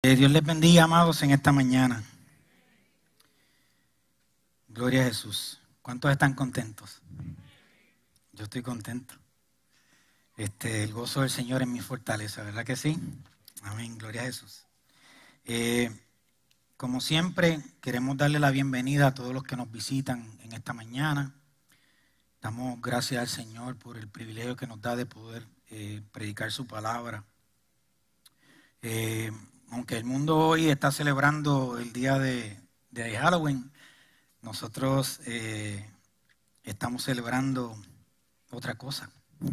Dios les bendiga, amados, en esta mañana. Gloria a Jesús. ¿Cuántos están contentos? Yo estoy contento. Este, el gozo del Señor es mi fortaleza, ¿verdad que sí? Amén, gloria a Jesús. Eh, como siempre, queremos darle la bienvenida a todos los que nos visitan en esta mañana. Damos gracias al Señor por el privilegio que nos da de poder eh, predicar su palabra. Eh, aunque el mundo hoy está celebrando el día de, Halloween, nosotros eh, estamos celebrando otra cosa.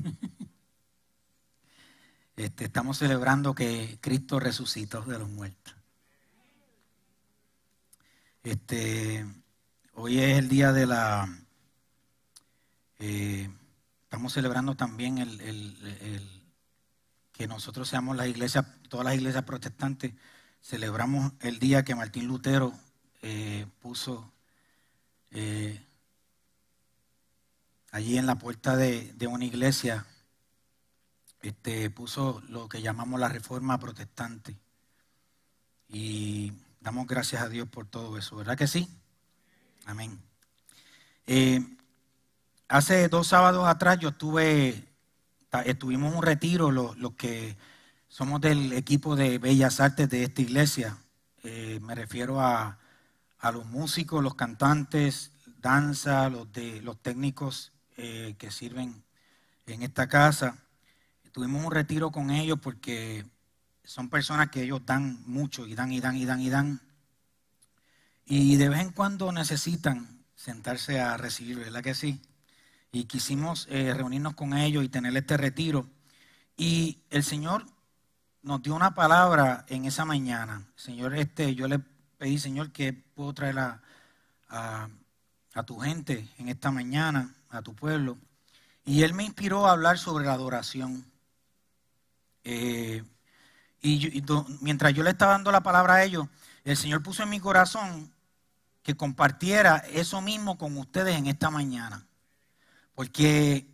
Este, estamos celebrando que Cristo resucitó de los muertos. Este, hoy es el día de la... Eh, estamos celebrando también el que nosotros seamos las iglesias, todas las iglesias protestantes, celebramos el día que Martín Lutero eh, puso eh, allí en la puerta de, una iglesia, este, puso lo que llamamos la reforma protestante. Y damos gracias a Dios por todo eso, ¿verdad que sí? Amén. Eh, hace dos sábados atrás yo estuve estuvimos en un retiro, los, que somos del equipo de Bellas Artes de esta iglesia. Eh, me refiero a, los músicos, los cantantes, danza, los técnicos eh, que sirven en esta casa. Tuvimos un retiro con ellos porque son personas que ellos dan mucho y dan y dan y dan y dan. Y de vez en cuando necesitan sentarse a recibir, ¿verdad que sí? Y quisimos eh, reunirnos con ellos y tener este retiro. Y el Señor nos dio una palabra en esa mañana. Señor, este, yo le pedí, Señor, que puedo traer a, tu gente en esta mañana, a tu pueblo. Y Él me inspiró a hablar sobre la adoración. Eh, y, mientras yo le estaba dando la palabra a ellos, el Señor puso en mi corazón que compartiera eso mismo con ustedes en esta mañana. Porque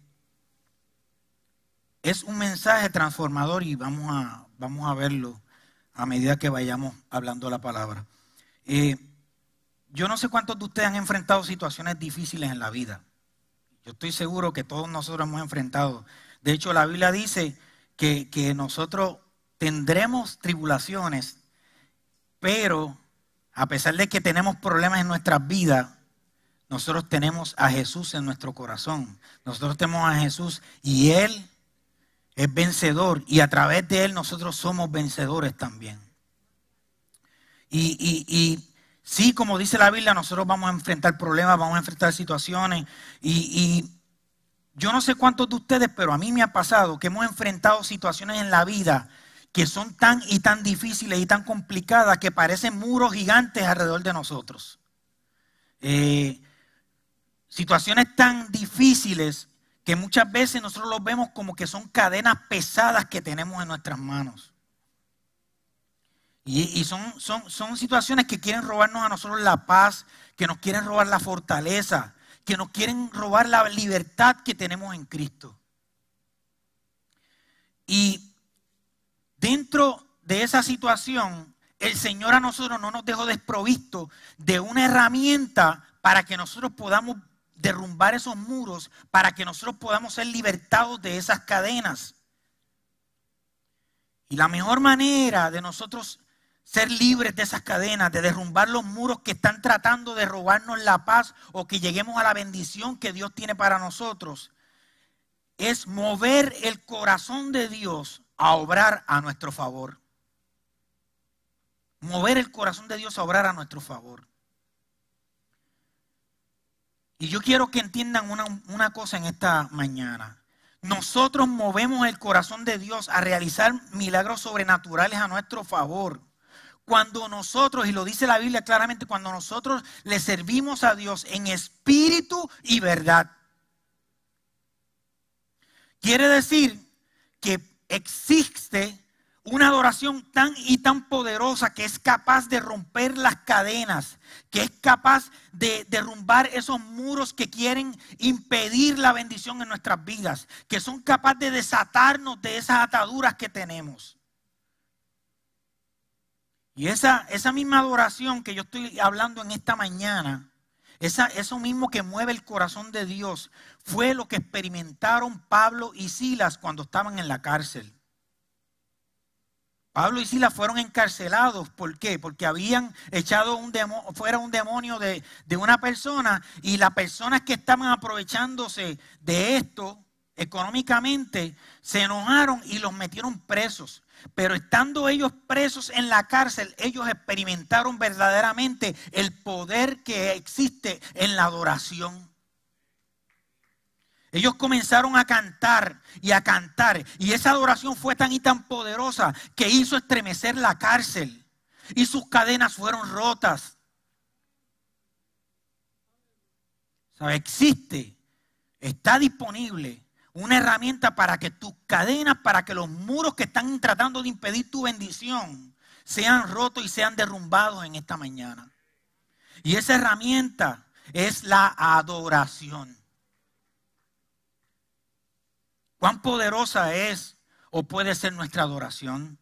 es un mensaje transformador y vamos a, vamos a verlo a medida que vayamos hablando la palabra. Eh, yo no sé cuántos de ustedes han enfrentado situaciones difíciles en la vida. Yo estoy seguro que todos nosotros hemos enfrentado. De hecho, la Biblia dice que, que nosotros tendremos tribulaciones, pero a pesar de que tenemos problemas en nuestras vidas, nosotros tenemos a Jesús en nuestro corazón. Nosotros tenemos a Jesús y Él es vencedor y a través de Él nosotros somos vencedores también. Y, sí, como dice la Biblia, nosotros vamos a enfrentar problemas, vamos a enfrentar situaciones y, yo no sé cuántos de ustedes, pero a mí me ha pasado que hemos enfrentado situaciones en la vida que son tan y tan difíciles y tan complicadas que parecen muros gigantes alrededor de nosotros. Eh, situaciones tan difíciles que muchas veces nosotros los vemos como que son cadenas pesadas que tenemos en nuestras manos. Y, son, son, son situaciones que quieren robarnos a nosotros la paz, que nos quieren robar la fortaleza, que nos quieren robar la libertad que tenemos en Cristo. Y dentro de esa situación, el Señor a nosotros no nos dejó desprovisto de una herramienta para que nosotros podamos derrumbar esos muros para que nosotros podamos ser libertados de esas cadenas. Y la mejor manera de nosotros ser libres de esas cadenas, de derrumbar los muros que están tratando de robarnos la paz o que lleguemos a la bendición que Dios tiene para nosotros, es mover el corazón de Dios a obrar a nuestro favor. Mover el corazón de Dios a obrar a nuestro favor. Y yo quiero que entiendan una, una cosa en esta mañana. Nosotros movemos el corazón de Dios a realizar milagros sobrenaturales a nuestro favor. Cuando nosotros, y lo dice la Biblia claramente, cuando nosotros le servimos a Dios en espíritu y verdad. Quiere decir que existe una adoración tan y tan poderosa que es capaz de romper las cadenas, que es capaz de derrumbar esos muros que quieren impedir la bendición en nuestras vidas, que son capaces de desatarnos de esas ataduras que tenemos. Y esa, esa misma adoración que yo estoy hablando en esta mañana, esa, eso mismo que mueve el corazón de Dios, fue lo que experimentaron Pablo y Silas cuando estaban en la cárcel. Pablo y Silas fueron encarcelados. ¿Por qué? Porque habían echado un fuera un demonio de, de una persona y las personas que estaban aprovechándose de esto económicamente se enojaron y los metieron presos. Pero estando ellos presos en la cárcel, ellos experimentaron verdaderamente el poder que existe en la adoración. Ellos comenzaron a cantar y a cantar. Y esa adoración fue tan y tan poderosa que hizo estremecer la cárcel. Y sus cadenas fueron rotas. ¿Sabe? Existe, está disponible una herramienta para que tus cadenas, para que los muros que están tratando de impedir tu bendición sean rotos y sean derrumbados en esta mañana. Y esa herramienta es la adoración. ¿Cuán poderosa es o puede ser nuestra adoración?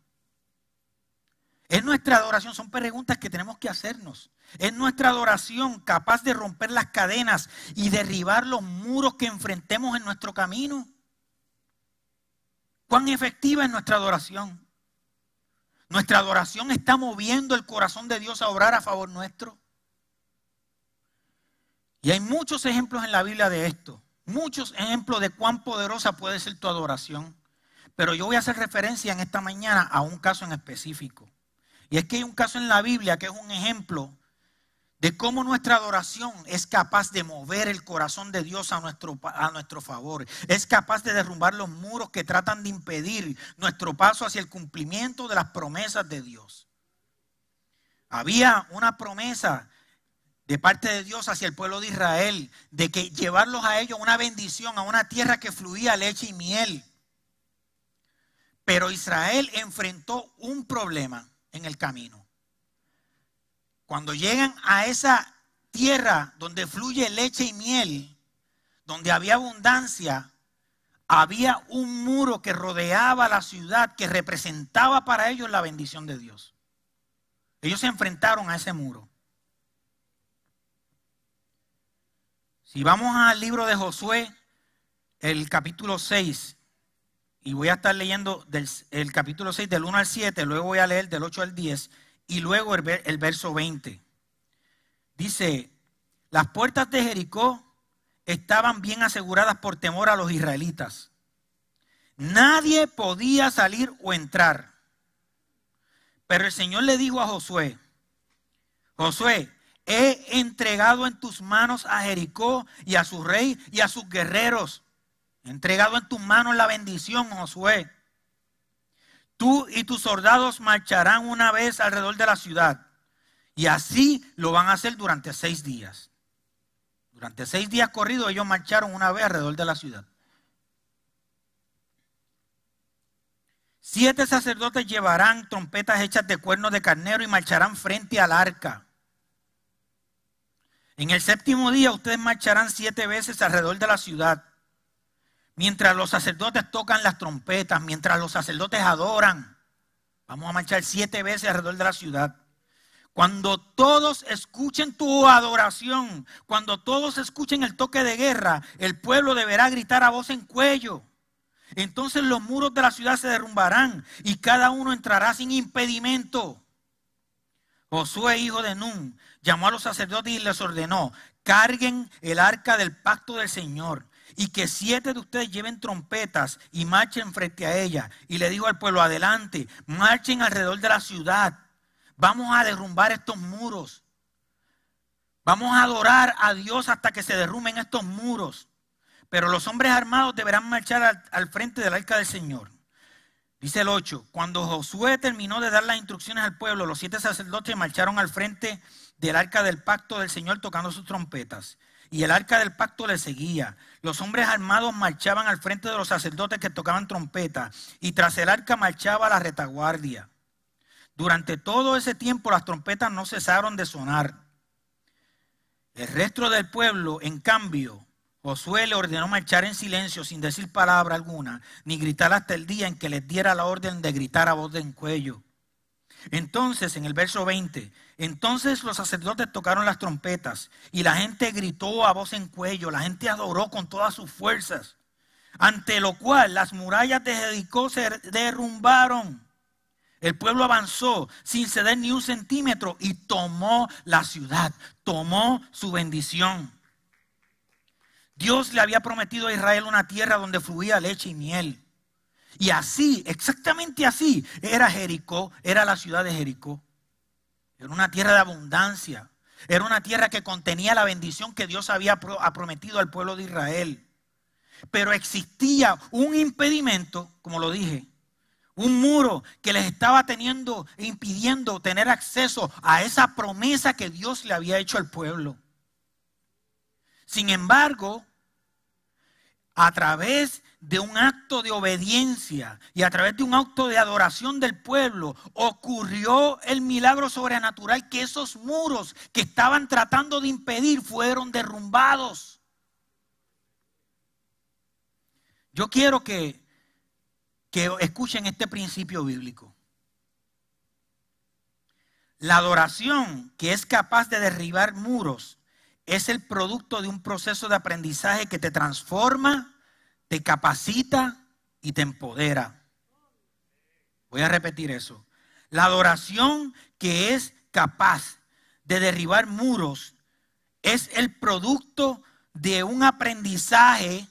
¿Es nuestra adoración? Son preguntas que tenemos que hacernos. ¿Es nuestra adoración capaz de romper las cadenas y derribar los muros que enfrentemos en nuestro camino? ¿Cuán efectiva es nuestra adoración? ¿Nuestra adoración está moviendo el corazón de Dios a obrar a favor nuestro? Y hay muchos ejemplos en la Biblia de esto muchos ejemplos de cuán poderosa puede ser tu adoración. Pero yo voy a hacer referencia en esta mañana a un caso en específico. Y es que hay un caso en la Biblia que es un ejemplo de cómo nuestra adoración es capaz de mover el corazón de Dios a nuestro, a nuestro favor. Es capaz de derrumbar los muros que tratan de impedir nuestro paso hacia el cumplimiento de las promesas de Dios. Había una promesa de parte de Dios hacia el pueblo de Israel, de que llevarlos a ellos una bendición, a una tierra que fluía leche y miel. Pero Israel enfrentó un problema en el camino. Cuando llegan a esa tierra donde fluye leche y miel, donde había abundancia, había un muro que rodeaba la ciudad que representaba para ellos la bendición de Dios. Ellos se enfrentaron a ese muro. Si vamos al libro de Josué, el capítulo 6, y voy a estar leyendo del, el capítulo 6 del 1 al 7, luego voy a leer del 8 al 10 y luego el, el verso 20. Dice, las puertas de Jericó estaban bien aseguradas por temor a los israelitas. Nadie podía salir o entrar. Pero el Señor le dijo a Josué, Josué, he entregado en tus manos a Jericó y a su rey y a sus guerreros. He entregado en tus manos la bendición, Josué. Tú y tus soldados marcharán una vez alrededor de la ciudad. Y así lo van a hacer durante seis días. Durante seis días corridos ellos marcharon una vez alrededor de la ciudad. Siete sacerdotes llevarán trompetas hechas de cuernos de carnero y marcharán frente al arca. En el séptimo día ustedes marcharán siete veces alrededor de la ciudad. Mientras los sacerdotes tocan las trompetas, mientras los sacerdotes adoran. Vamos a marchar siete veces alrededor de la ciudad. Cuando todos escuchen tu adoración, cuando todos escuchen el toque de guerra, el pueblo deberá gritar a voz en cuello. Entonces los muros de la ciudad se derrumbarán y cada uno entrará sin impedimento. Josué, hijo de Nun, llamó a los sacerdotes y les ordenó, carguen el arca del pacto del Señor y que siete de ustedes lleven trompetas y marchen frente a ella. Y le dijo al pueblo, adelante, marchen alrededor de la ciudad. Vamos a derrumbar estos muros. Vamos a adorar a Dios hasta que se derrumben estos muros. Pero los hombres armados deberán marchar al, frente del arca del Señor. Dice el 8, cuando Josué terminó de dar las instrucciones al pueblo, los siete sacerdotes marcharon al frente del arca del pacto del Señor tocando sus trompetas. Y el arca del pacto le seguía. Los hombres armados marchaban al frente de los sacerdotes que tocaban trompetas. Y tras el arca marchaba la retaguardia. Durante todo ese tiempo las trompetas no cesaron de sonar. El resto del pueblo, en cambio, Josué le ordenó marchar en silencio sin decir palabra alguna, ni gritar hasta el día en que les diera la orden de gritar a voz de cuello. Entonces, en el verso 20, entonces los sacerdotes tocaron las trompetas y la gente gritó a voz en cuello, la gente adoró con todas sus fuerzas, ante lo cual las murallas de Jericó se derrumbaron. El pueblo avanzó sin ceder ni un centímetro y tomó la ciudad, tomó su bendición. Dios le había prometido a Israel una tierra donde fluía leche y miel. Y así, exactamente así, era Jericó, era la ciudad de Jericó. Era una tierra de abundancia. Era una tierra que contenía la bendición que Dios había prometido al pueblo de Israel. Pero existía un impedimento, como lo dije, un muro que les estaba teniendo, impidiendo tener acceso a esa promesa que Dios le había hecho al pueblo. Sin embargo, a través de un acto de obediencia y a través de un acto de adoración del pueblo, ocurrió el milagro sobrenatural que esos muros que estaban tratando de impedir fueron derrumbados. Yo quiero que, que escuchen este principio bíblico. La adoración que es capaz de derribar muros es el producto de un proceso de aprendizaje que te transforma, te capacita y te empodera. Voy a repetir eso. La adoración que es capaz de derribar muros es el producto de un aprendizaje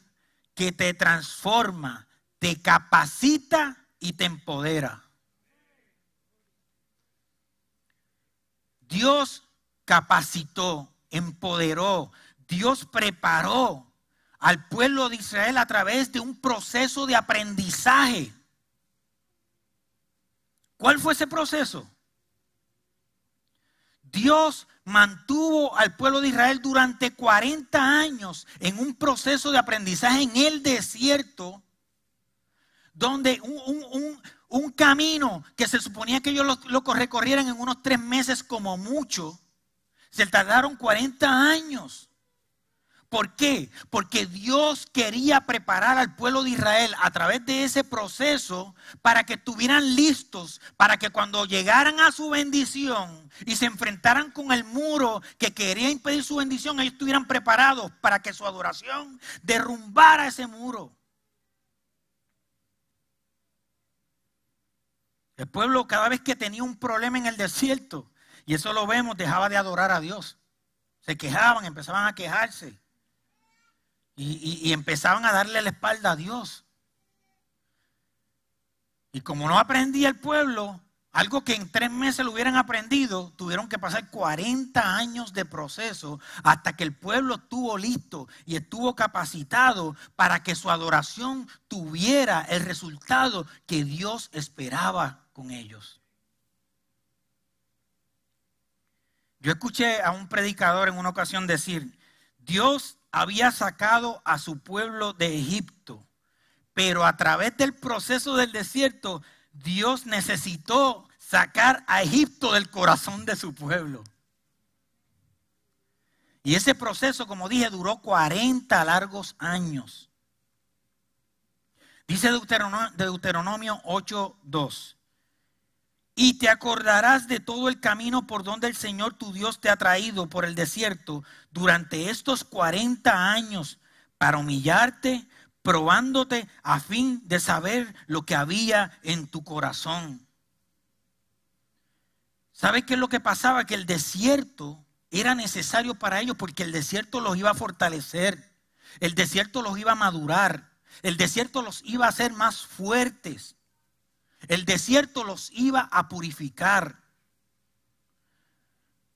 que te transforma, te capacita y te empodera. Dios capacitó empoderó, Dios preparó al pueblo de Israel a través de un proceso de aprendizaje. ¿Cuál fue ese proceso? Dios mantuvo al pueblo de Israel durante 40 años en un proceso de aprendizaje en el desierto, donde un, camino que se suponía que ellos lo, lo recorrieran en unos tres meses como mucho, se tardaron 40 años. ¿Por qué? Porque Dios quería preparar al pueblo de Israel a través de ese proceso para que estuvieran listos, para que cuando llegaran a su bendición y se enfrentaran con el muro que quería impedir su bendición, ellos estuvieran preparados para que su adoración derrumbara ese muro. El pueblo cada vez que tenía un problema en el desierto, y eso lo vemos, dejaba de adorar a Dios. Se quejaban, empezaban a quejarse. Y, empezaban a darle la espalda a Dios. Y como no aprendía el pueblo, algo que en tres meses lo hubieran aprendido, tuvieron que pasar 40 años de proceso hasta que el pueblo estuvo listo y estuvo capacitado para que su adoración tuviera el resultado que Dios esperaba con ellos. Yo escuché a un predicador en una ocasión decir, Dios había sacado a su pueblo de Egipto, pero a través del proceso del desierto, Dios necesitó sacar a Egipto del corazón de su pueblo. Y ese proceso, como dije, duró 40 largos años. Dice Deuteronomio 8.2. Y te acordarás de todo el camino por donde el Señor tu Dios te ha traído por el desierto durante estos 40 años para humillarte, probándote a fin de saber lo que había en tu corazón. ¿Sabes qué es lo que pasaba? Que el desierto era necesario para ellos porque el desierto los iba a fortalecer, el desierto los iba a madurar, el desierto los iba a hacer más fuertes. El desierto los iba a purificar.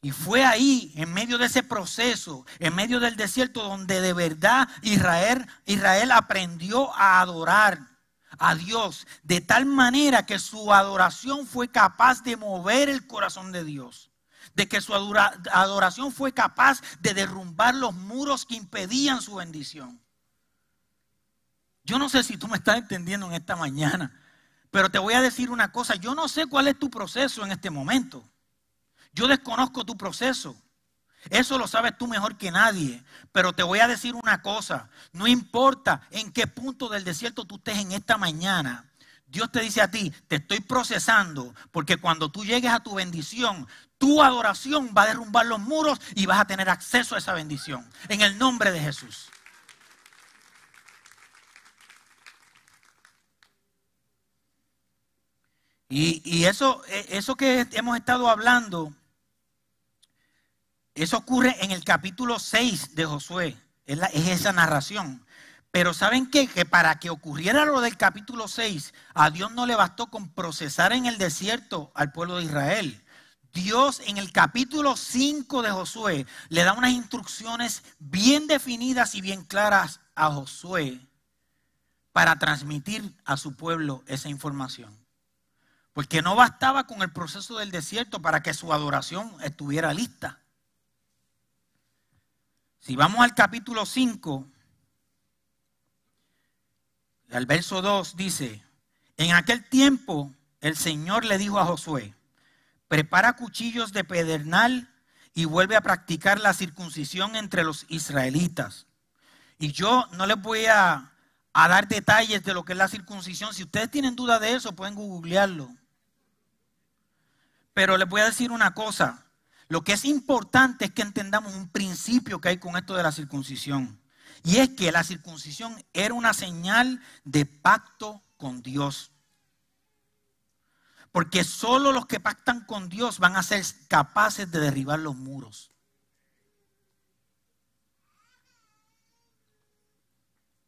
Y fue ahí, en medio de ese proceso, en medio del desierto, donde de verdad Israel, Israel aprendió a adorar a Dios de tal manera que su adoración fue capaz de mover el corazón de Dios. De que su adoración fue capaz de derrumbar los muros que impedían su bendición. Yo no sé si tú me estás entendiendo en esta mañana, pero te voy a decir una cosa. Yo no sé cuál es tu proceso en este momento. Yo desconozco tu proceso. Eso lo sabes tú mejor que nadie. Pero te voy a decir una cosa. No importa en qué punto del desierto tú estés en esta mañana. Dios te dice a ti, te estoy procesando, porque cuando tú llegues a tu bendición, tu adoración va a derrumbar los muros y vas a tener acceso a esa bendición. En el nombre de Jesús. Y, eso, eso que hemos estado hablando eso ocurre en el capítulo 6 de Josué. Es, esa narración. Pero ¿saben qué? Que para que ocurriera lo del capítulo 6, a Dios no le bastó con procesar en el desierto al pueblo de Israel. Dios en el capítulo 5 de Josué le da unas instrucciones bien definidas y bien claras a Josué para transmitir a su pueblo esa información. Porque no bastaba con el proceso del desierto para que su adoración estuviera lista. Si vamos al capítulo 5, al verso 2 dice, en aquel tiempo el Señor le dijo a Josué, prepara cuchillos de pedernal y vuelve a practicar la circuncisión entre los israelitas. Y yo no les voy a, a, dar detalles de lo que es la circuncisión. Si ustedes tienen duda de eso, pueden googlearlo. Pero les voy a decir una cosa. Lo que es importante es que entendamos un principio que hay con esto de la circuncisión. Y es que la circuncisión era una señal de pacto con Dios. Porque solo los que pactan con Dios van a ser capaces de derribar los muros.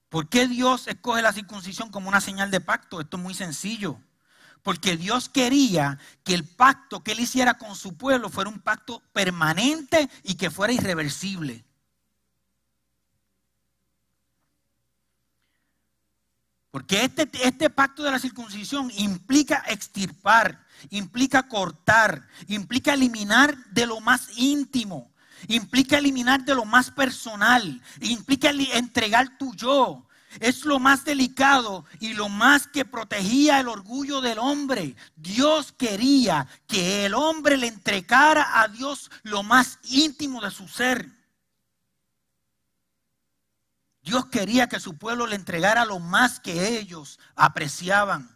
¿Por qué Dios escoge la circuncisión como una señal de pacto? Esto es muy sencillo. Porque Dios quería que el pacto que él hiciera con su pueblo fuera un pacto permanente y que fuera irreversible. Porque este, este, pacto de la circuncisión implica extirpar, implica cortar, implica eliminar de lo más íntimo, implica eliminar de lo más personal, implica entregar tu yo, es lo más delicado y lo más que protegía el orgullo del hombre. Dios quería que el hombre le entregara a Dios lo más íntimo de su ser. Dios quería que su pueblo le entregara lo más que ellos apreciaban.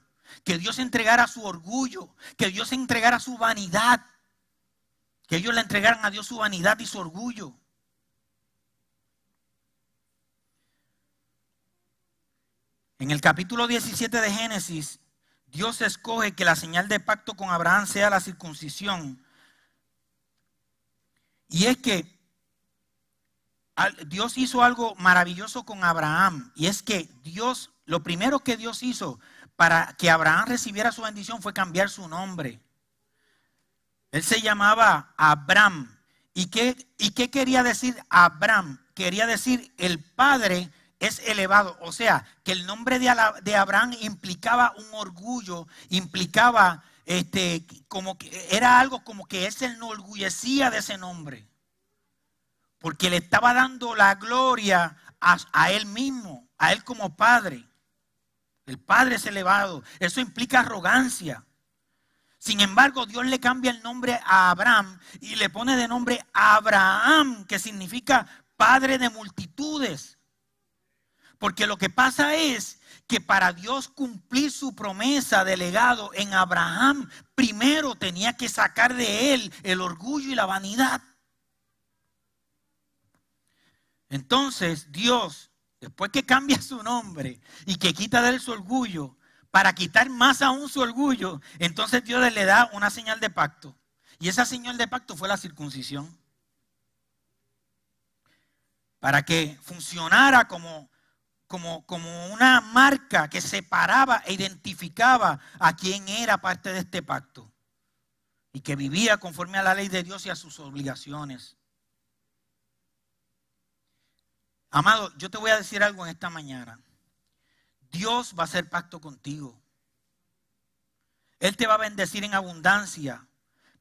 Que Dios entregara su orgullo, que Dios entregara su vanidad. Que ellos le entregaran a Dios su vanidad y su orgullo. En el capítulo 17 de Génesis, Dios escoge que la señal de pacto con Abraham sea la circuncisión. Y es que Dios hizo algo maravilloso con Abraham. Y es que Dios, lo primero que Dios hizo para que Abraham recibiera su bendición fue cambiar su nombre. Él se llamaba Abraham. ¿Y qué, y qué quería decir Abraham? Quería decir el padre es elevado. O sea, que el nombre de, Abraham implicaba un orgullo, implicaba este, como que era algo como que él se enorgullecía de ese nombre. Porque le estaba dando la gloria a, a él mismo, a él como padre. El padre es elevado. Eso implica arrogancia. Sin embargo, Dios le cambia el nombre a Abraham y le pone de nombre Abraham, que significa padre de multitudes. Porque lo que pasa es que para Dios cumplir su promesa de legado en Abraham, primero tenía que sacar de él el orgullo y la vanidad. Entonces Dios, después que cambia su nombre y que quita de él su orgullo, para quitar más aún su orgullo, entonces Dios le da una señal de pacto. Y esa señal de pacto fue la circuncisión. Para que funcionara como como, una marca que separaba e identificaba a quién era parte de este pacto. y que vivía conforme a la ley de Dios y a sus obligaciones. Amado, yo te voy a decir algo en esta mañana. Dios va a hacer pacto contigo. Él te va a bendecir en abundancia.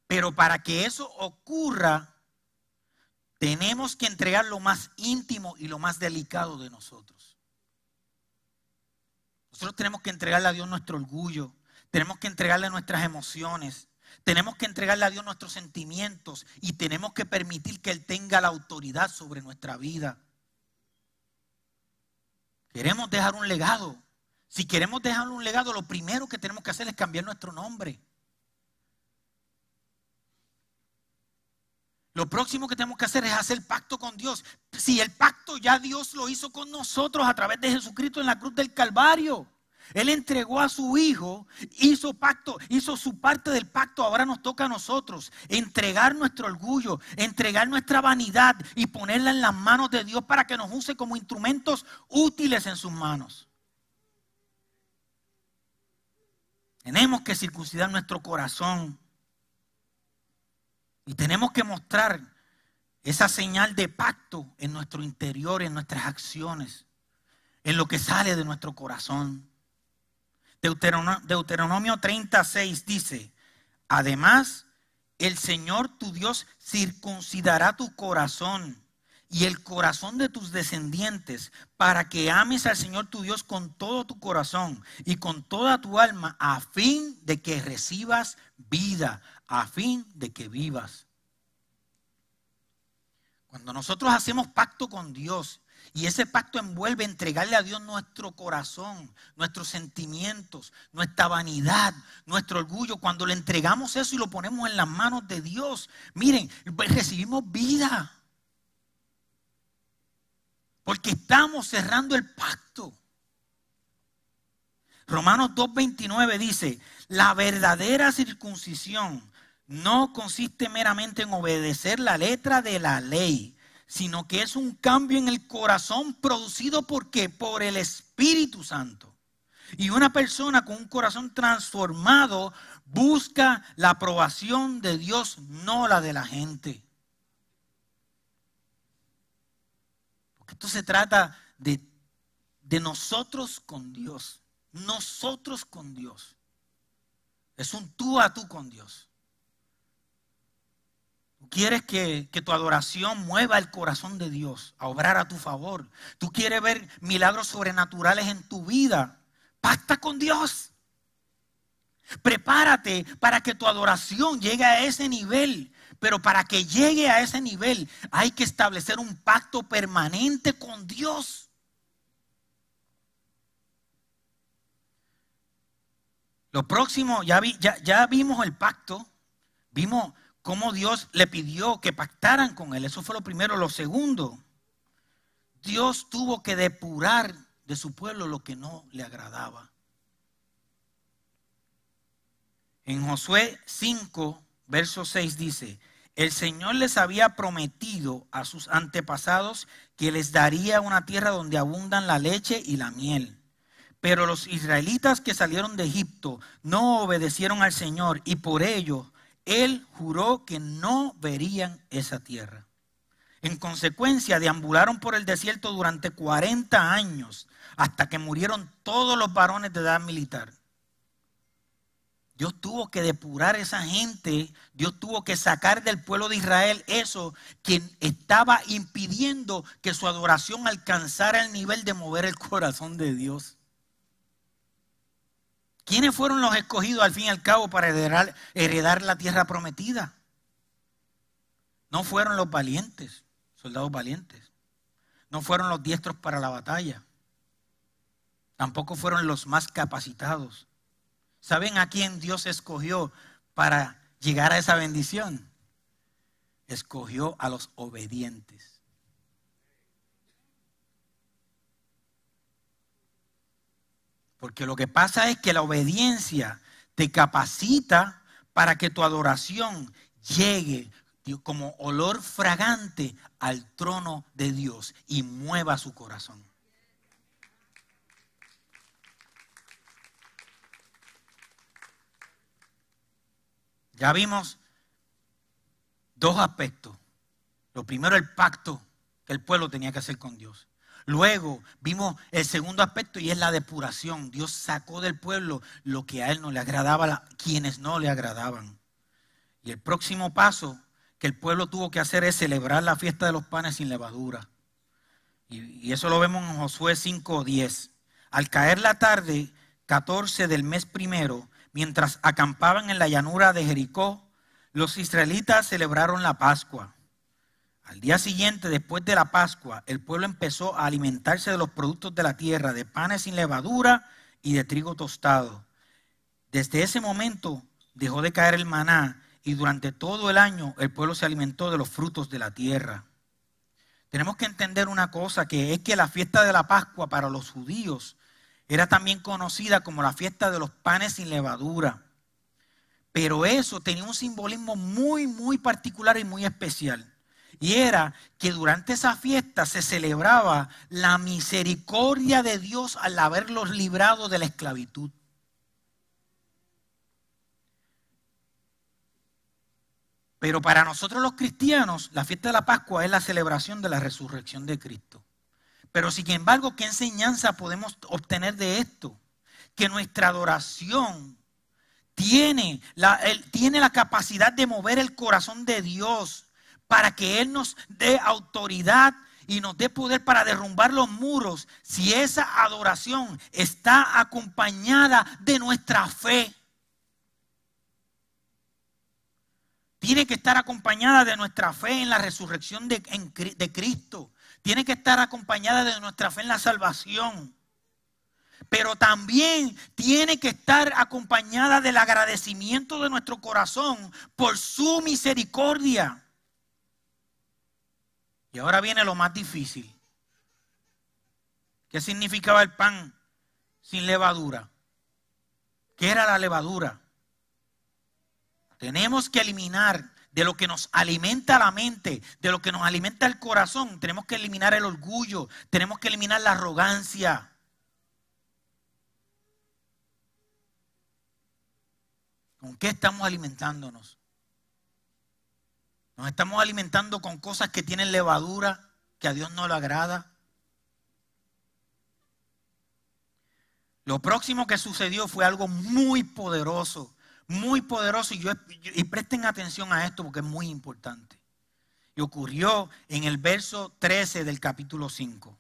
Pero para que eso ocurra, tenemos que entregar lo más íntimo y lo más delicado de nosotros. Nosotros tenemos que entregarle a Dios nuestro orgullo, tenemos que entregarle nuestras emociones, tenemos que entregarle a Dios nuestros sentimientos y tenemos que permitir que Él tenga la autoridad sobre nuestra vida. Queremos dejar un legado. Si queremos dejar un legado, lo primero que tenemos que hacer es cambiar nuestro nombre. Lo próximo que tenemos que hacer es hacer pacto con Dios. Si el pacto ya Dios lo hizo con nosotros a través de Jesucristo en la cruz del Calvario. Él entregó a su Hijo, hizo pacto, hizo su parte del pacto. Ahora nos toca a nosotros entregar nuestro orgullo, entregar nuestra vanidad y ponerla en las manos de Dios para que nos use como instrumentos útiles en sus manos. Tenemos que circuncidar nuestro corazón y tenemos que mostrar esa señal de pacto en nuestro interior, en nuestras acciones, en lo que sale de nuestro corazón. Deuteronomio, 36 dice, además, el Señor tu Dios circuncidará tu corazón y el corazón de tus descendientes para que ames al Señor tu Dios con todo tu corazón y con toda tu alma a fin de que recibas vida a fin de que vivas. Cuando nosotros hacemos pacto con Dios y ese pacto envuelve entregarle a Dios nuestro corazón, nuestros sentimientos, nuestra vanidad, nuestro orgullo, cuando le entregamos eso y lo ponemos en las manos de Dios, miren, recibimos vida. Porque estamos cerrando el pacto. Romanos 2.29 dice, la verdadera circuncisión no consiste meramente en obedecer la letra de la ley, sino que es un cambio en el corazón producido por qué? Por el Espíritu Santo. Y una persona con un corazón transformado busca la aprobación de Dios, no la de la gente. Porque esto se trata de, de nosotros con Dios. Nosotros con Dios. Es un tú a tú con Dios quieres que, tu adoración mueva el corazón de Dios a obrar a tu favor. Tú quieres ver milagros sobrenaturales en tu vida. Pacta con Dios. Prepárate para que tu adoración llegue a ese nivel. Pero para que llegue a ese nivel hay que establecer un pacto permanente con Dios. Lo próximo, ya, ya, ya vimos el pacto, vimos cómo Dios le pidió que pactaran con él. Eso fue lo primero. Lo segundo, Dios tuvo que depurar de su pueblo lo que no le agradaba. En Josué 5, verso 6 dice, el Señor les había prometido a sus antepasados que les daría una tierra donde abundan la leche y la miel. Pero los israelitas que salieron de Egipto no obedecieron al Señor y por ello él juró que no verían esa tierra. En consecuencia, deambularon por el desierto durante 40 años hasta que murieron todos los varones de edad militar. Dios tuvo que depurar esa gente, Dios tuvo que sacar del pueblo de Israel eso que estaba impidiendo que su adoración alcanzara el nivel de mover el corazón de Dios. ¿Quiénes fueron los escogidos al fin y al cabo para heredar, la tierra prometida? No fueron los valientes, soldados valientes. No fueron los diestros para la batalla. Tampoco fueron los más capacitados. ¿Saben a quién Dios escogió para llegar a esa bendición? Escogió a los obedientes. Porque lo que pasa es que la obediencia te capacita para que tu adoración llegue como olor fragante al trono de Dios y mueva su corazón. Ya vimos dos aspectos. Lo primero, el pacto que el pueblo tenía que hacer con Dios. Luego vimos el segundo aspecto y es la depuración. Dios sacó del pueblo lo que a él no le agradaba, quienes no le agradaban. Y el próximo paso que el pueblo tuvo que hacer es celebrar la fiesta de los panes sin levadura. Y, eso lo vemos en Josué 5.10. Al caer la tarde, 14 del mes primero, mientras acampaban en la llanura de Jericó, los israelitas celebraron la Pascua. Al día siguiente, después de la Pascua, el pueblo empezó a alimentarse de los productos de la tierra, de panes sin levadura y de trigo tostado. Desde ese momento dejó de caer el maná y durante todo el año el pueblo se alimentó de los frutos de la tierra. Tenemos que entender una cosa, que es que la fiesta de la Pascua para los judíos era también conocida como la fiesta de los panes sin levadura. Pero eso tenía un simbolismo muy, muy particular y muy especial. Y era que durante esa fiesta se celebraba la misericordia de Dios al haberlos librado de la esclavitud. Pero para nosotros los cristianos, la fiesta de la Pascua es la celebración de la resurrección de Cristo. Pero sin embargo, ¿qué enseñanza podemos obtener de esto? Que nuestra adoración tiene la, tiene la capacidad de mover el corazón de Dios para que Él nos dé autoridad y nos dé poder para derrumbar los muros si esa adoración está acompañada de nuestra fe. Tiene que estar acompañada de nuestra fe en la resurrección de, Cristo tiene que estar acompañada de nuestra fe en la salvación. Pero también tiene que estar acompañada del agradecimiento de nuestro corazón por su misericordia. Y ahora viene lo más difícil. ¿Qué significaba el pan sin levadura? ¿Qué era la levadura? Tenemos que eliminar de lo que nos alimenta la mente, de lo que nos alimenta el corazón. Tenemos que eliminar el orgullo, tenemos que eliminar la arrogancia. ¿Con qué estamos alimentándonos? Nos estamos alimentando con cosas que tienen levadura, que a Dios no le agrada. Lo próximo que sucedió fue algo muy poderoso muy poderoso y, yo, y presten atención a esto porque es muy importante. Y ocurrió en el verso 13 del capítulo 5.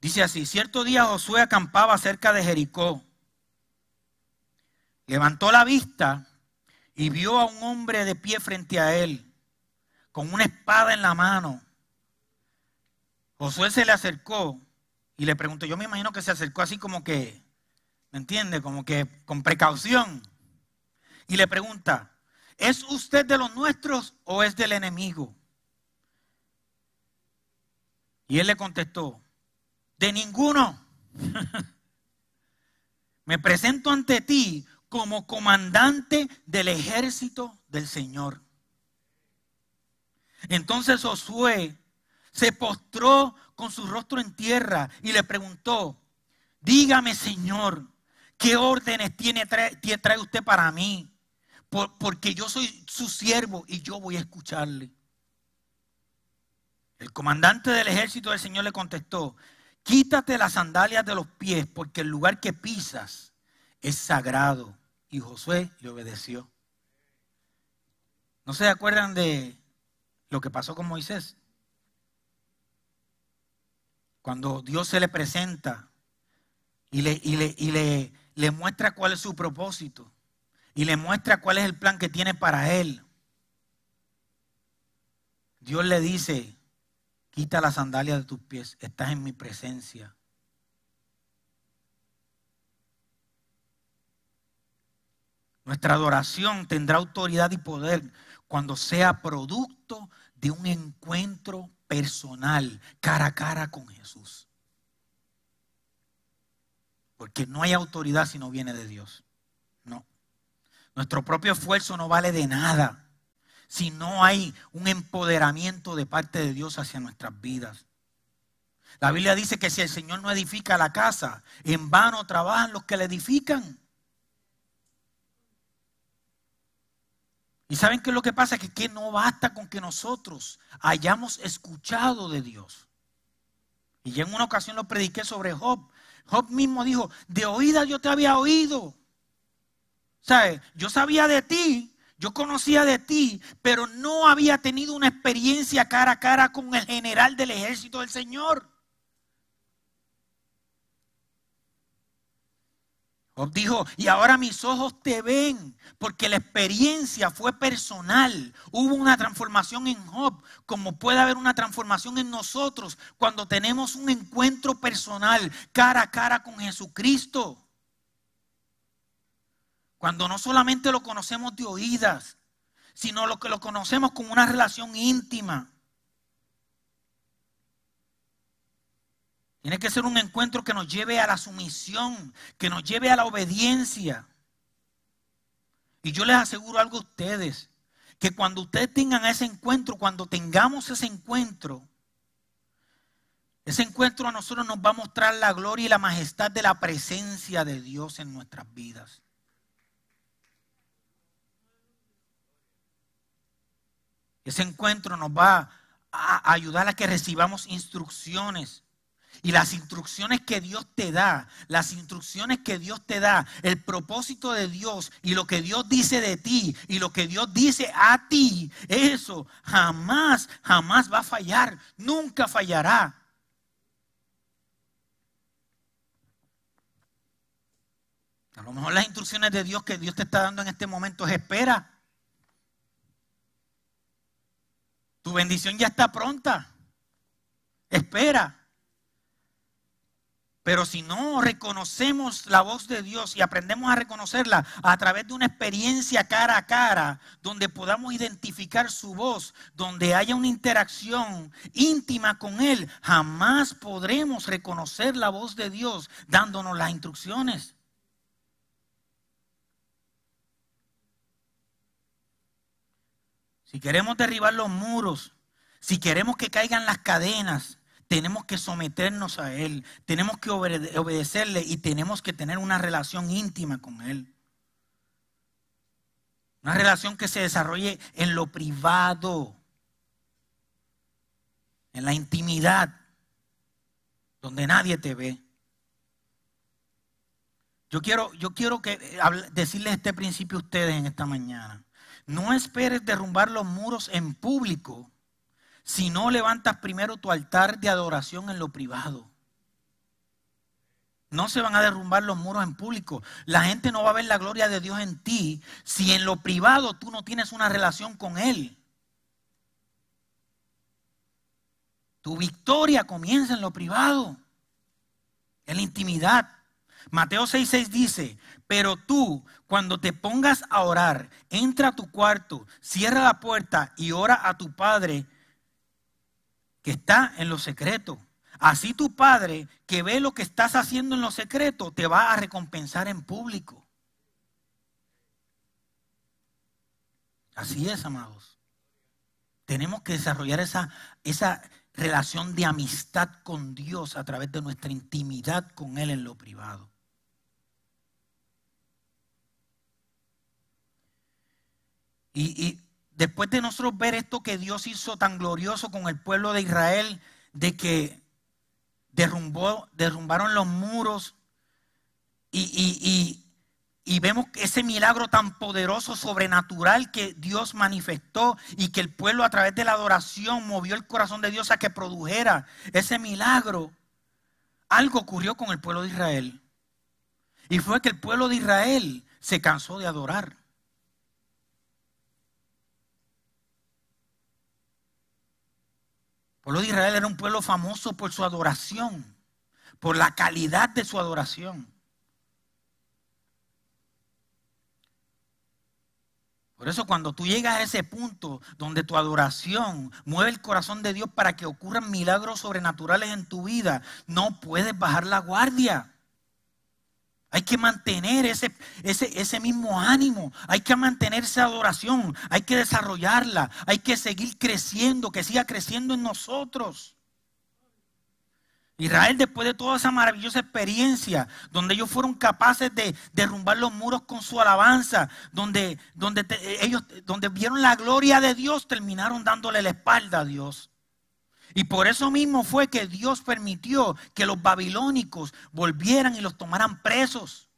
Dice así, cierto día Josué acampaba cerca de Jericó. Levantó la vista y vio a un hombre de pie frente a él, con una espada en la mano. Josué se le acercó y le preguntó, yo me imagino que se acercó así como que, ¿Me entiende? Como que con precaución. Y le pregunta, ¿es usted de los nuestros o es del enemigo? Y él le contestó, de ninguno. Me presento ante ti como comandante del ejército del Señor. Entonces Josué se postró con su rostro en tierra y le preguntó, dígame Señor, ¿Qué órdenes tiene, trae, trae usted para mí? porque yo soy su siervo y yo voy a escucharle. El comandante del ejército del Señor le contestó, quítate las sandalias de los pies porque el lugar que pisas es sagrado. Y Josué le obedeció. ¿No se acuerdan de lo que pasó con Moisés? Cuando Dios se le presenta y le, y le, y le, le muestra cuál es su propósito y le muestra cuál es el plan que tiene para él. Dios le dice, quita la sandalia de tus pies, estás en mi presencia. Nuestra adoración tendrá autoridad y poder cuando sea producto de un encuentro personal, cara a cara con Jesús. Porque no hay autoridad si no viene de Dios. No. Nuestro propio esfuerzo no vale de nada si no hay un empoderamiento de parte de Dios hacia nuestras vidas. La Biblia dice que si el Señor no edifica la casa, en vano trabajan los que la edifican. Y saben qué es lo que pasa, que, que no basta con que nosotros hayamos escuchado de Dios. Y ya en una ocasión lo prediqué sobre Job. Job mismo dijo, de oída yo te había oído. ¿Sabes? Yo sabía de ti, yo conocía de ti, pero no había tenido una experiencia cara a cara con el general del ejército del Señor. Job dijo, y ahora mis ojos te ven, porque la experiencia fue personal. Hubo una transformación en Job, como puede haber una transformación en nosotros cuando tenemos un encuentro personal cara a cara con Jesucristo. Cuando no solamente lo conocemos de oídas, sino lo que lo conocemos con una relación íntima. Tiene que ser un encuentro que nos lleve a la sumisión, que nos lleve a la obediencia. Y yo les aseguro algo a ustedes, que cuando ustedes tengan ese encuentro, cuando tengamos ese encuentro, ese encuentro a nosotros nos va a mostrar la gloria y la majestad de la presencia de Dios en nuestras vidas. Ese encuentro nos va a ayudar a que recibamos instrucciones y las instrucciones que Dios te da, las instrucciones que Dios te da, el propósito de Dios y lo que Dios dice de ti y lo que Dios dice a ti, eso jamás, jamás va a fallar, nunca fallará. A lo mejor las instrucciones de Dios que Dios te está dando en este momento es espera. Tu bendición ya está pronta. Espera. Pero si no reconocemos la voz de Dios y aprendemos a reconocerla a través de una experiencia cara a cara, donde podamos identificar su voz, donde haya una interacción íntima con Él, jamás podremos reconocer la voz de Dios dándonos las instrucciones. Si queremos derribar los muros, si queremos que caigan las cadenas, tenemos que someternos a Él, tenemos que obedecerle y tenemos que tener una relación íntima con Él. Una relación que se desarrolle en lo privado, en la intimidad, donde nadie te ve. Yo quiero, yo quiero que, decirles este principio a ustedes en esta mañana. No esperes derrumbar los muros en público si no levantas primero tu altar de adoración en lo privado. No se van a derrumbar los muros en público. La gente no va a ver la gloria de Dios en ti si en lo privado tú no tienes una relación con Él. Tu victoria comienza en lo privado, en la intimidad. Mateo 6:6 dice, pero tú cuando te pongas a orar, entra a tu cuarto, cierra la puerta y ora a tu Padre que está en lo secreto. Así tu Padre, que ve lo que estás haciendo en lo secreto, te va a recompensar en público. Así es, amados. Tenemos que desarrollar esa, esa relación de amistad con Dios a través de nuestra intimidad con Él en lo privado. Y, y Después de nosotros ver esto que Dios hizo tan glorioso con el pueblo de Israel, de que derrumbó, derrumbaron los muros y, y vemos ese milagro tan poderoso, sobrenatural que Dios manifestó y que el pueblo a través de la adoración movió el corazón de Dios a que produjera ese milagro. Algo ocurrió con el pueblo de Israel. Y fue que el pueblo de Israel se cansó de adorar. El pueblo de Israel era un pueblo famoso por su adoración, por la calidad de su adoración. Por eso cuando tú llegas a ese punto donde tu adoración mueve el corazón de Dios para que ocurran milagros sobrenaturales en tu vida, no puedes bajar la guardia. Hay que mantener ese, ese, ese, mismo ánimo, hay que mantener esa adoración, hay que desarrollarla, hay que seguir creciendo, que siga creciendo en nosotros. Israel, después de toda esa maravillosa experiencia, donde ellos fueron capaces de derrumbar los muros con su alabanza, donde, donde ellos donde vieron la gloria de Dios, terminaron dándole la espalda a Dios. Y por eso mismo fue que Dios permitió que los babilónicos volvieran y los tomaran presos.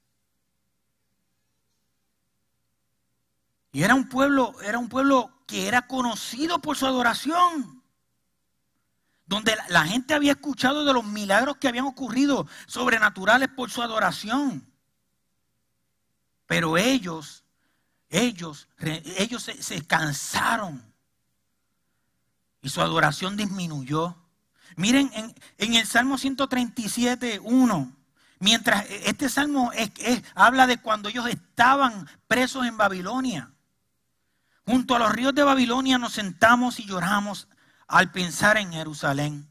Y era un pueblo, era un pueblo que era conocido por su adoración donde la gente había escuchado de los milagros que habían ocurrido sobrenaturales por su adoración. Pero ellos, ellos, ellos se, cansaron y su adoración disminuyó. Miren en, el Salmo 137, 1, mientras este salmo habla de cuando ellos estaban presos en Babilonia. Junto a los ríos de Babilonia nos sentamos y lloramos al pensar en Jerusalén.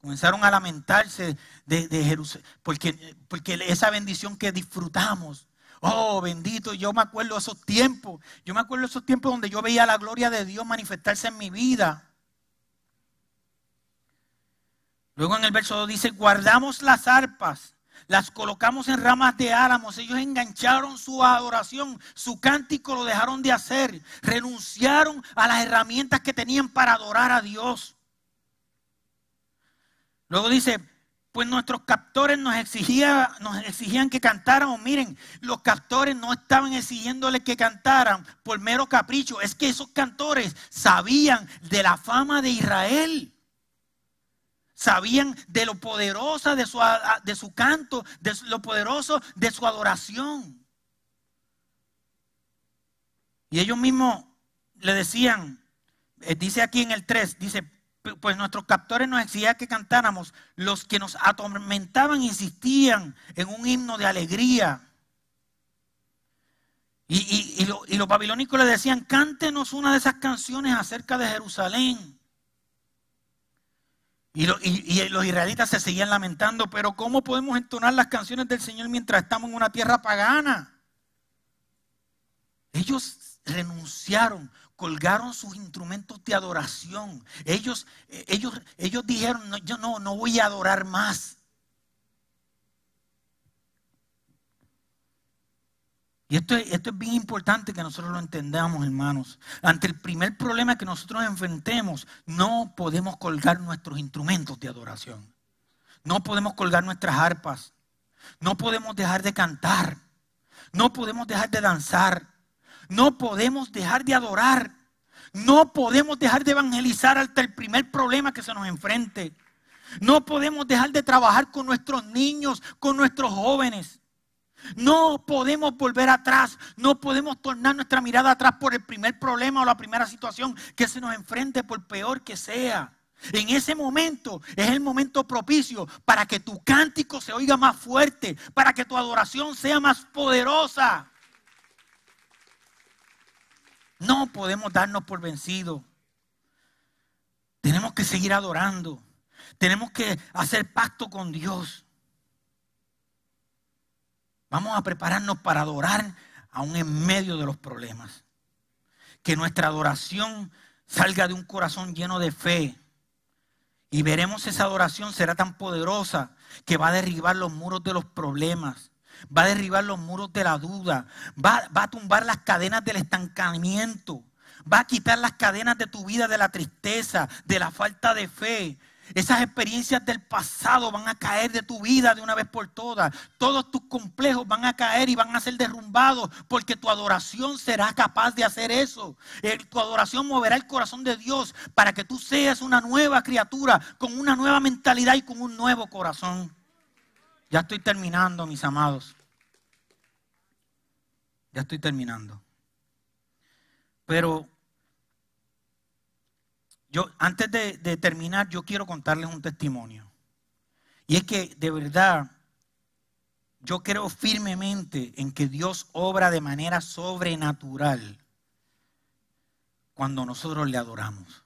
Comenzaron a lamentarse de, Jerusalén, porque, porque esa bendición que disfrutamos. Oh, bendito, yo me acuerdo de esos tiempos. Yo me acuerdo de esos tiempos donde yo veía la gloria de Dios manifestarse en mi vida. Luego en el verso 2 dice, guardamos las arpas las colocamos en ramas de álamos. Ellos engancharon su adoración, su cántico lo dejaron de hacer. Renunciaron a las herramientas que tenían para adorar a Dios. Luego dice, pues nuestros captores nos, nos exigían que cantáramos. Miren, los captores no estaban exigiéndole que cantaran por mero capricho. Es que esos cantores sabían de la fama de Israel sabían de lo poderosa de su, de su canto, de lo poderoso de su adoración. Y ellos mismos le decían, eh, dice aquí en el 3, dice, pues nuestros captores nos exigían que cantáramos, los que nos atormentaban insistían en un himno de alegría. Y, y los babilónicos le decían, cántenos una de esas canciones acerca de Jerusalén. Y, los israelitas se seguían lamentando, pero ¿cómo podemos entonar las canciones del Señor mientras estamos en una tierra pagana? Ellos renunciaron, colgaron sus instrumentos de adoración. Ellos, ellos, ellos dijeron, yo no, no voy a adorar más. Y esto, esto, es bien importante que nosotros lo entendamos, hermanos. Ante el primer problema que nosotros enfrentemos, no podemos colgar nuestros instrumentos de adoración. No podemos colgar nuestras arpas. No podemos dejar de cantar. No podemos dejar de danzar. No podemos dejar de adorar. No podemos dejar de evangelizar ante el primer problema que se nos enfrente. No podemos dejar de trabajar con nuestros niños, con nuestros jóvenes. No podemos volver atrás, no podemos tornar nuestra mirada atrás por el primer problema o la primera situación que se nos enfrente, por peor que sea. En ese momento es el momento propicio para que tu cántico se oiga más fuerte, para que tu adoración sea más poderosa. No podemos darnos por vencidos. Tenemos que seguir adorando. Tenemos que hacer pacto con Dios. Vamos a prepararnos para adorar aún en medio de los problemas. Que nuestra adoración salga de un corazón lleno de fe. Y veremos esa adoración será tan poderosa que va a derribar los muros de los problemas. Va a derribar los muros de la duda. Va, va a tumbar las cadenas del estancamiento. Va a quitar las cadenas de tu vida de la tristeza, de la falta de fe. Esas experiencias del pasado van a caer de tu vida de una vez por todas. Todos tus complejos van a caer y van a ser derrumbados porque tu adoración será capaz de hacer eso. Eh, tu adoración moverá el corazón de Dios para que tú seas una nueva criatura con una nueva mentalidad y con un nuevo corazón. Ya estoy terminando, mis amados. Ya estoy terminando. Pero yo, antes de, terminar, yo quiero contarles un testimonio. Y es que de verdad, yo creo firmemente en que Dios obra de manera sobrenatural cuando nosotros le adoramos,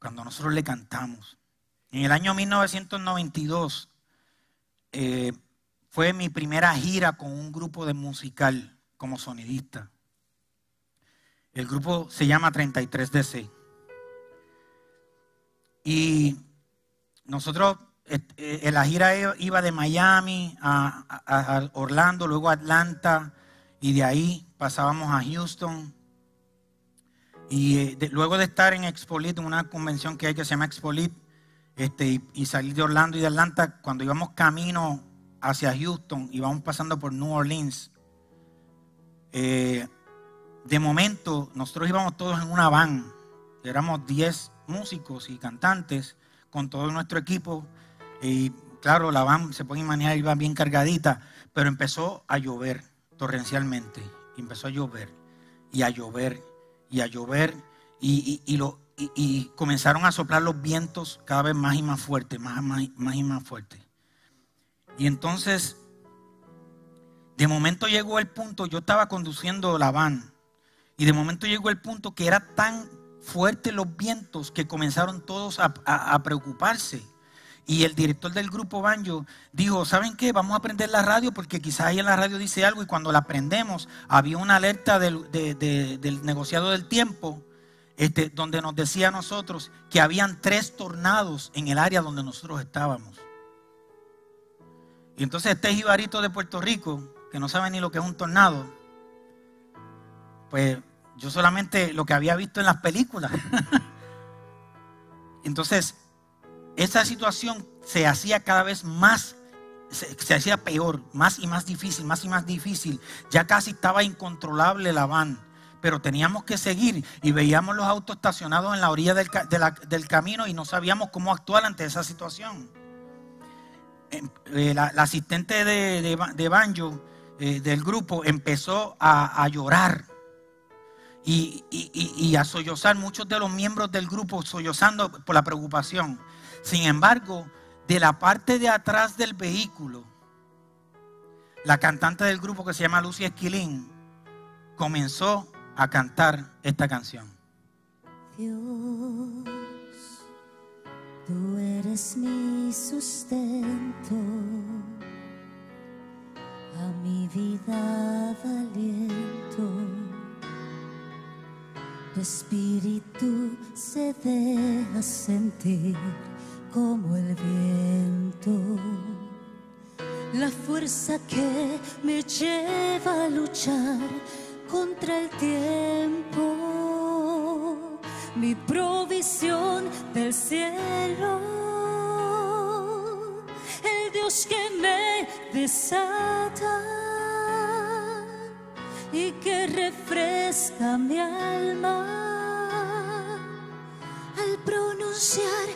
cuando nosotros le cantamos. En el año 1992 eh, fue mi primera gira con un grupo de musical como sonidista. El grupo se llama 33DC. Y nosotros, eh, la gira iba de Miami a, Orlando, luego a Atlanta, y de ahí pasábamos a Houston. Y luego de estar en Expolit, en una convención que hay que se llama Expolit, este, y, salir de Orlando y de Atlanta, cuando íbamos camino hacia Houston, íbamos pasando por New Orleans, de momento nosotros íbamos todos en una van, éramos 10 músicos y cantantes con todo nuestro equipo. Y claro, la van, se puede imaginar, iba bien cargadita, pero empezó a llover torrencialmente. empezó a llover y a llover y a llover y, y, comenzaron a soplar los vientos cada vez más y más fuertes, más, más, más y más fuertes. Y entonces, de momento llegó el punto, yo estaba conduciendo la van, y de momento llegó el punto que era tan fuertes los vientos que comenzaron todos a, preocuparse. Y el director del grupo Banjo dijo, ¿saben qué? Vamos a prender la radio porque quizás ahí en la radio dice algo y cuando la prendemos había una alerta del, negociado del tiempo este, donde nos decía a nosotros que habían tres tornados en el área donde nosotros estábamos. Y entonces este jibarito de Puerto Rico, que no sabe ni lo que es un tornado, pues yo solamente lo que había visto en las películas. Entonces, esa situación se hacía cada vez más, se, hacía peor, más y más difícil, más y más difícil. Ya casi estaba incontrolable la van, pero teníamos que seguir y veíamos los autos estacionados en la orilla del, camino y no sabíamos cómo actuar ante esa situación. Em, eh, la, asistente de, Banjo eh, del grupo empezó a llorar y, a sollozar, muchos de los miembros del grupo sollozando por la preocupación. Sin embargo, de la parte de atrás del vehículo, la cantante del grupo que se llama Lucy Esquilín comenzó a cantar esta canción. Dios, tú eres mi sustento, a mi vida valiento tu espíritu se deja sentir como el viento. La fuerza que me lleva a luchar contra el tiempo. Mi provisión del cielo. El Dios que me desata y que refresca mi alma al pronunciar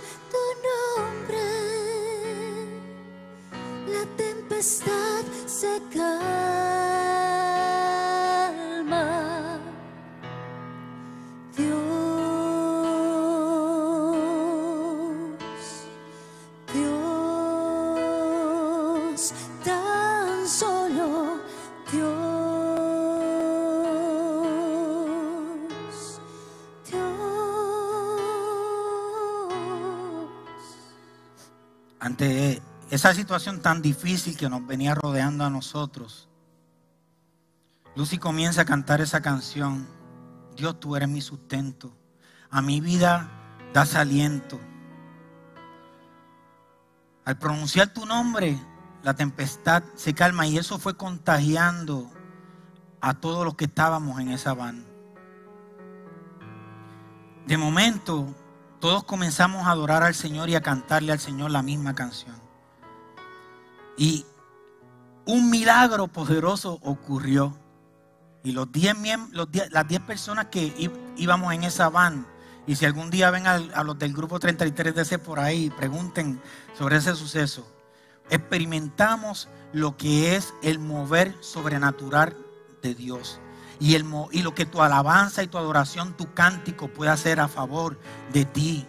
esa situación tan difícil que nos venía rodeando a nosotros, Lucy comienza a cantar esa canción. Dios, tú eres mi sustento. A mi vida das aliento. Al pronunciar tu nombre, la tempestad se calma y eso fue contagiando a todos los que estábamos en esa van. De momento, todos comenzamos a adorar al Señor y a cantarle al Señor la misma canción. Y un milagro poderoso ocurrió. Y los diez, las 10 personas que íbamos en esa van, y si algún día ven a, los del grupo 33 de ese por ahí, pregunten sobre ese suceso, experimentamos lo que es el mover sobrenatural de Dios y, el, y lo que tu alabanza y tu adoración, tu cántico puede hacer a favor de ti.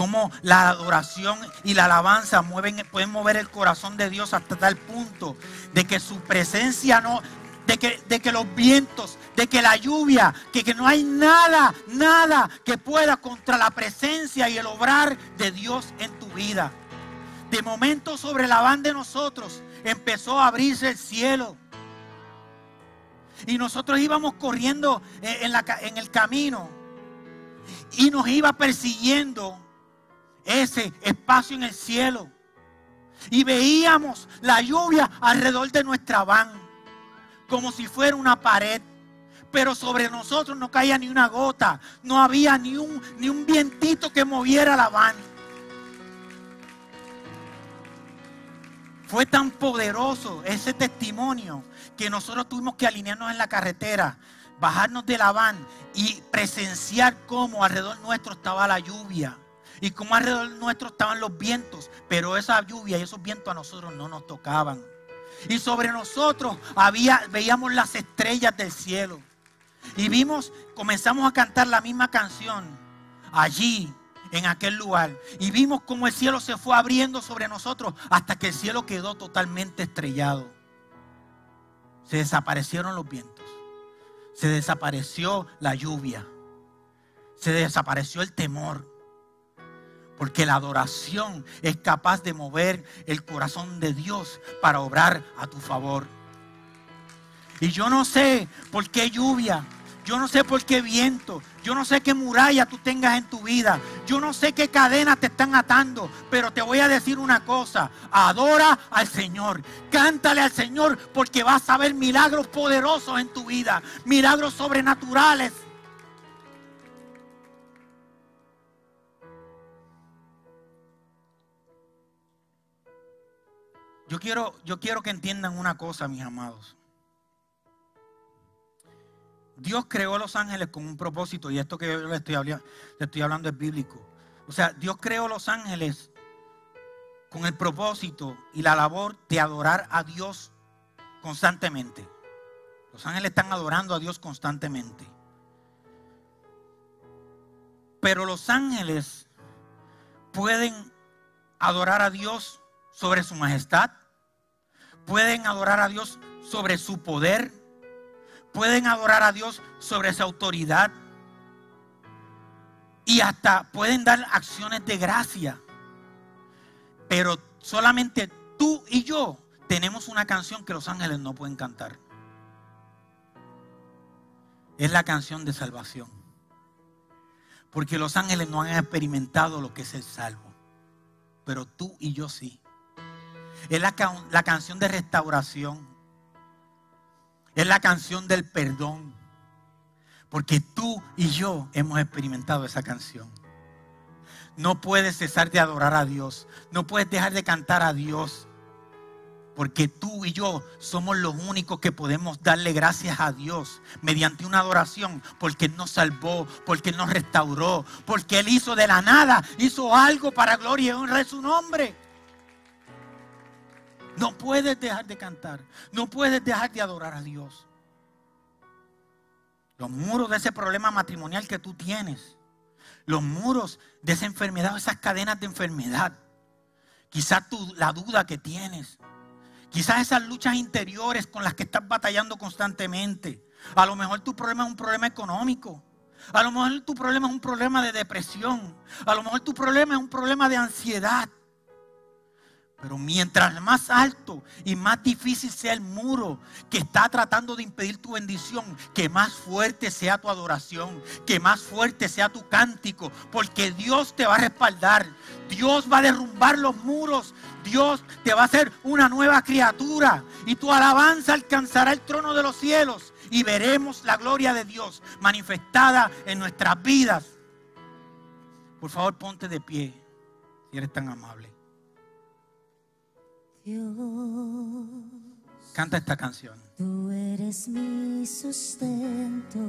Cómo la adoración y la alabanza mueven, pueden mover el corazón de Dios hasta tal punto de que su presencia no, de que, de que, los vientos, de que la lluvia, que, que, no hay nada, nada que pueda contra la presencia y el obrar de Dios en tu vida. De momento sobre la van de nosotros empezó a abrirse el cielo. Y nosotros íbamos corriendo en, el camino. Y nos iba persiguiendo ese espacio en el cielo. Y veíamos la lluvia alrededor de nuestra van, como si fuera una pared. Pero sobre nosotros no caía ni una gota, no había ni un, ni un vientito que moviera la van. Fue tan poderoso ese testimonio que nosotros tuvimos que alinearnos en la carretera, bajarnos de la van y presenciar cómo alrededor nuestro estaba la lluvia y cómo alrededor nuestro estaban los vientos, pero esa lluvia y esos vientos a nosotros no nos tocaban. Y sobre nosotros había, veíamos las estrellas del cielo. Y vimos, comenzamos a cantar la misma canción allí, en aquel lugar. Y vimos cómo el cielo se fue abriendo sobre nosotros hasta que el cielo quedó totalmente estrellado. Se desaparecieron los vientos. Se desapareció la lluvia. Se desapareció el temor. Porque la adoración es capaz de mover el corazón de Dios para obrar a tu favor. Y yo no sé por qué lluvia, yo no sé por qué viento, yo no sé qué muralla tú tengas en tu vida, yo no sé qué cadenas te están atando, pero te voy a decir una cosa, adora al Señor, cántale al Señor porque vas a ver milagros poderosos en tu vida, milagros sobrenaturales. Yo quiero, yo quiero que entiendan una cosa, mis amados. Dios creó a los ángeles con un propósito, y esto que yo le estoy, le estoy hablando es bíblico. O sea, Dios creó a los ángeles con el propósito y la labor de adorar a Dios constantemente. Los ángeles están adorando a Dios constantemente. Pero los ángeles pueden adorar a Dios sobre su majestad, pueden adorar a Dios sobre su poder, pueden adorar a Dios sobre su autoridad y hasta pueden dar acciones de gracia. Pero solamente tú y yo tenemos una canción que los ángeles no pueden cantar. Es la canción de salvación. Porque los ángeles no han experimentado lo que es el salvo. Pero tú y yo sí. Es la, la canción de restauración. Es la canción del perdón. Porque tú y yo hemos experimentado esa canción. No puedes cesar de adorar a Dios. No puedes dejar de cantar a Dios. Porque tú y yo somos los únicos que podemos darle gracias a Dios mediante una adoración. Porque Él nos salvó, porque Él nos restauró, porque Él hizo de la nada, hizo algo para gloria y honra de su nombre. No puedes dejar de cantar. No puedes dejar de adorar a Dios. Los muros de ese problema matrimonial que tú tienes. Los muros de esa enfermedad, esas cadenas de enfermedad. Quizás la duda que tienes. Quizás esas luchas interiores con las que estás batallando constantemente. A lo mejor tu problema es un problema económico. A lo mejor tu problema es un problema de depresión. A lo mejor tu problema es un problema de ansiedad. Pero mientras más alto y más difícil sea el muro que está tratando de impedir tu bendición, que más fuerte sea tu adoración, que más fuerte sea tu cántico, porque Dios te va a respaldar. Dios va a derrumbar los muros. Dios te va a hacer una nueva criatura. Y tu alabanza alcanzará el trono de los cielos. Y veremos la gloria de Dios manifestada en nuestras vidas. Por favor, ponte de pie, si eres tan amable. Dios, Canta esta canción. tú eres mi sustento,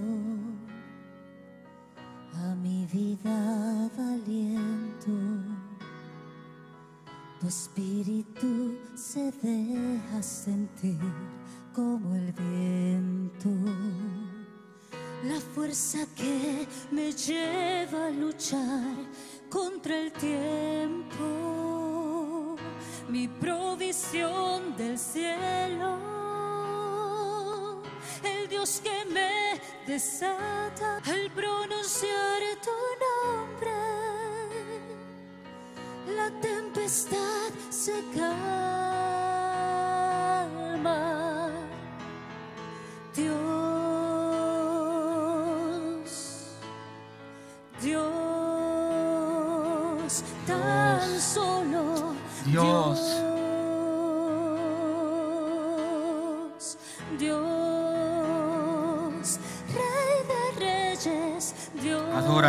a mi vida valiento. Tu espíritu se deja sentir como el viento. La fuerza que me lleva a luchar contra el tiempo. Mi provisión del cielo. El Dios que me desata al pronunciar tu nombre la tempestad se calma.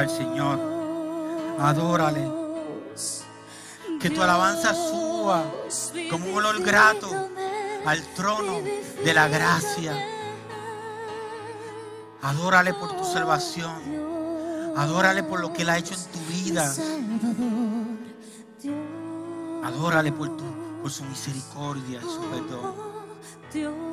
Al Señor. Adórale. Que tu alabanza suba como un olor grato al trono de la gracia. Adórale por tu salvación. Adórale por lo que Él ha hecho en tu vida. Adórale por, tu, por su misericordia y su perdón.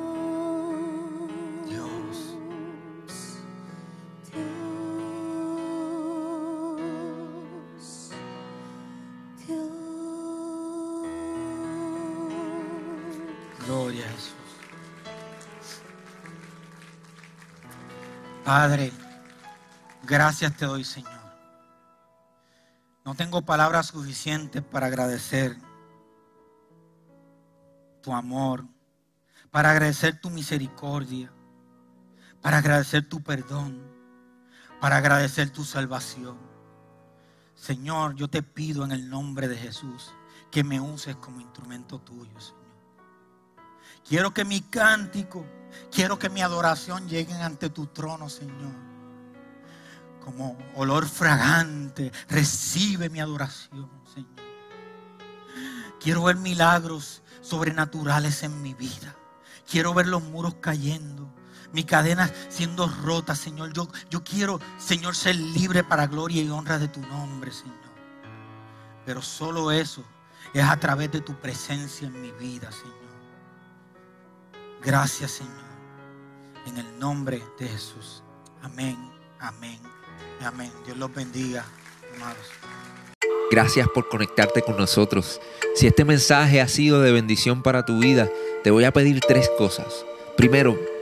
Padre, gracias te doy, Señor. No tengo palabras suficientes para agradecer tu amor, para agradecer tu misericordia, para agradecer tu perdón, para agradecer tu salvación. Señor, yo te pido en el nombre de Jesús que me uses como instrumento tuyo, Señor. Quiero que mi cántico, quiero que mi adoración lleguen ante tu trono, Señor. Como olor fragante, recibe mi adoración, Señor. Quiero ver milagros sobrenaturales en mi vida. Quiero ver los muros cayendo, mi cadena siendo rota, Señor. Yo, yo quiero, Señor, ser libre para gloria y honra de tu nombre, Señor. Pero solo eso es a través de tu presencia en mi vida, Señor. Gracias, Señor. En el nombre de Jesús. Amén, amén, amén. Dios los bendiga, amados. Gracias por conectarte con nosotros. Si este mensaje ha sido de bendición para tu vida, te voy a pedir tres cosas. Primero,